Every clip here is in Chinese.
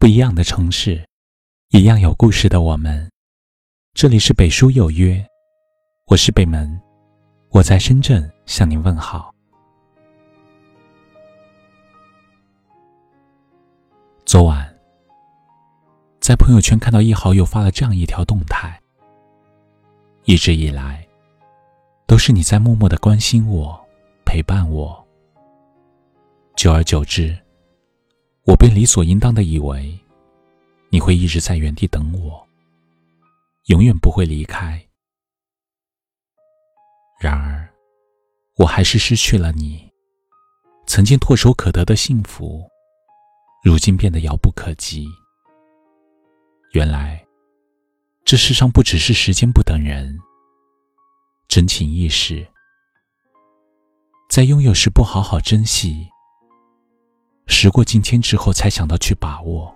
不一样的城市，一样有故事的我们。这里是北书有约，我是北门，我在深圳向您问好。昨晚，在朋友圈看到一好友发了这样一条动态：一直以来，都是你在默默的关心我、陪伴我，久而久之。我便理所应当的以为，你会一直在原地等我，永远不会离开。然而，我还是失去了你。曾经唾手可得的幸福，如今变得遥不可及。原来，这世上不只是时间不等人，真情易逝，在拥有时不好好珍惜。时过境迁之后，才想到去把握，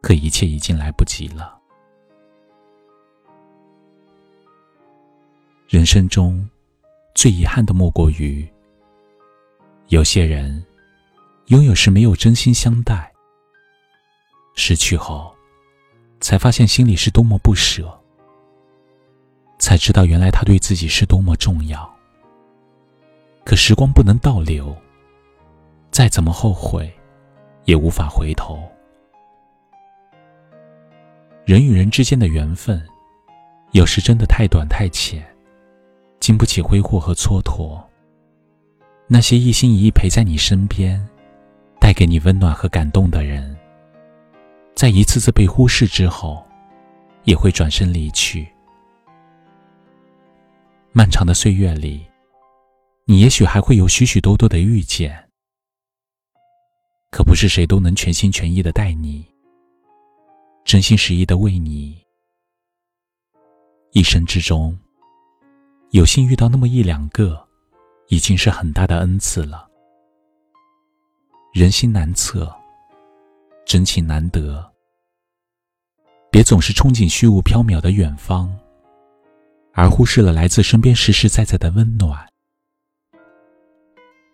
可一切已经来不及了。人生中，最遗憾的莫过于，有些人拥有时没有真心相待，失去后，才发现心里是多么不舍，才知道原来他对自己是多么重要。可时光不能倒流。再怎么后悔，也无法回头。人与人之间的缘分，有时真的太短太浅，经不起挥霍和蹉跎。那些一心一意陪在你身边，带给你温暖和感动的人，在一次次被忽视之后，也会转身离去。漫长的岁月里，你也许还会有许许多多的遇见。可不是谁都能全心全意的待你，真心实意的为你。一生之中，有幸遇到那么一两个，已经是很大的恩赐了。人心难测，真情难得。别总是憧憬虚无缥缈的远方，而忽视了来自身边实实在在的温暖。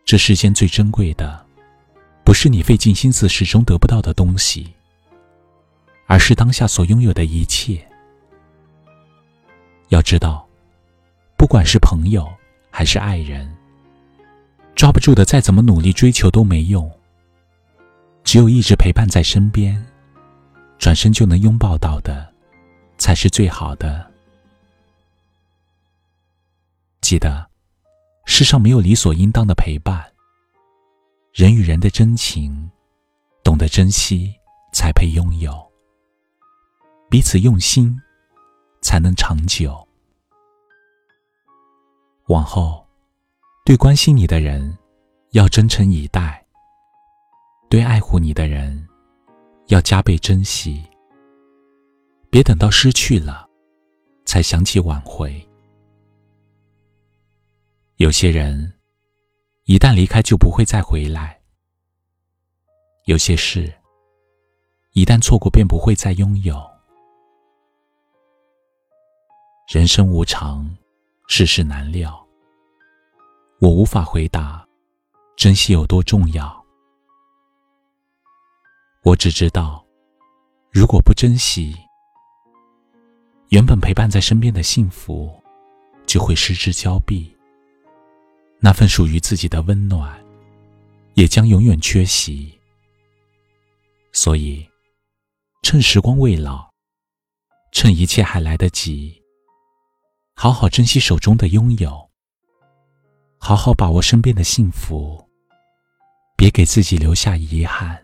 这世间最珍贵的。不是你费尽心思始终得不到的东西，而是当下所拥有的一切。要知道，不管是朋友还是爱人，抓不住的再怎么努力追求都没用。只有一直陪伴在身边，转身就能拥抱到的，才是最好的。记得，世上没有理所应当的陪伴。人与人的真情，懂得珍惜才配拥有。彼此用心，才能长久。往后，对关心你的人，要真诚以待；对爱护你的人，要加倍珍惜。别等到失去了，才想起挽回。有些人。一旦离开，就不会再回来。有些事，一旦错过，便不会再拥有。人生无常，世事难料。我无法回答，珍惜有多重要。我只知道，如果不珍惜，原本陪伴在身边的幸福，就会失之交臂。那份属于自己的温暖，也将永远缺席。所以，趁时光未老，趁一切还来得及，好好珍惜手中的拥有，好好把握身边的幸福，别给自己留下遗憾。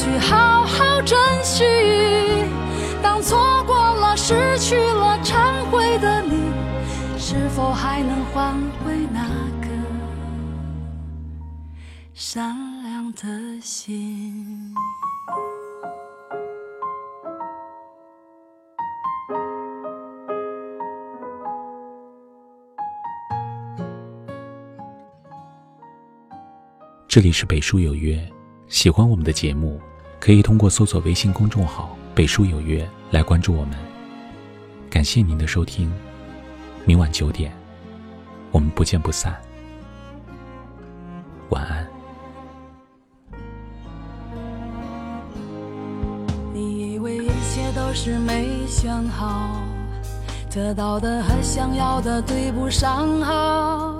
去好好珍惜？当错过了、失去了、忏悔的你。是否还能换回那个善良的心？这里是北书有约，喜欢我们的节目，可以通过搜索微信公众号“北书有约”来关注我们。感谢您的收听。明晚九点，我们不见不散。晚安。你以为一切都是没想好，得到的和想要的对不上号。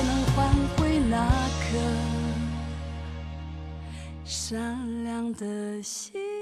才能换回那颗善良的心。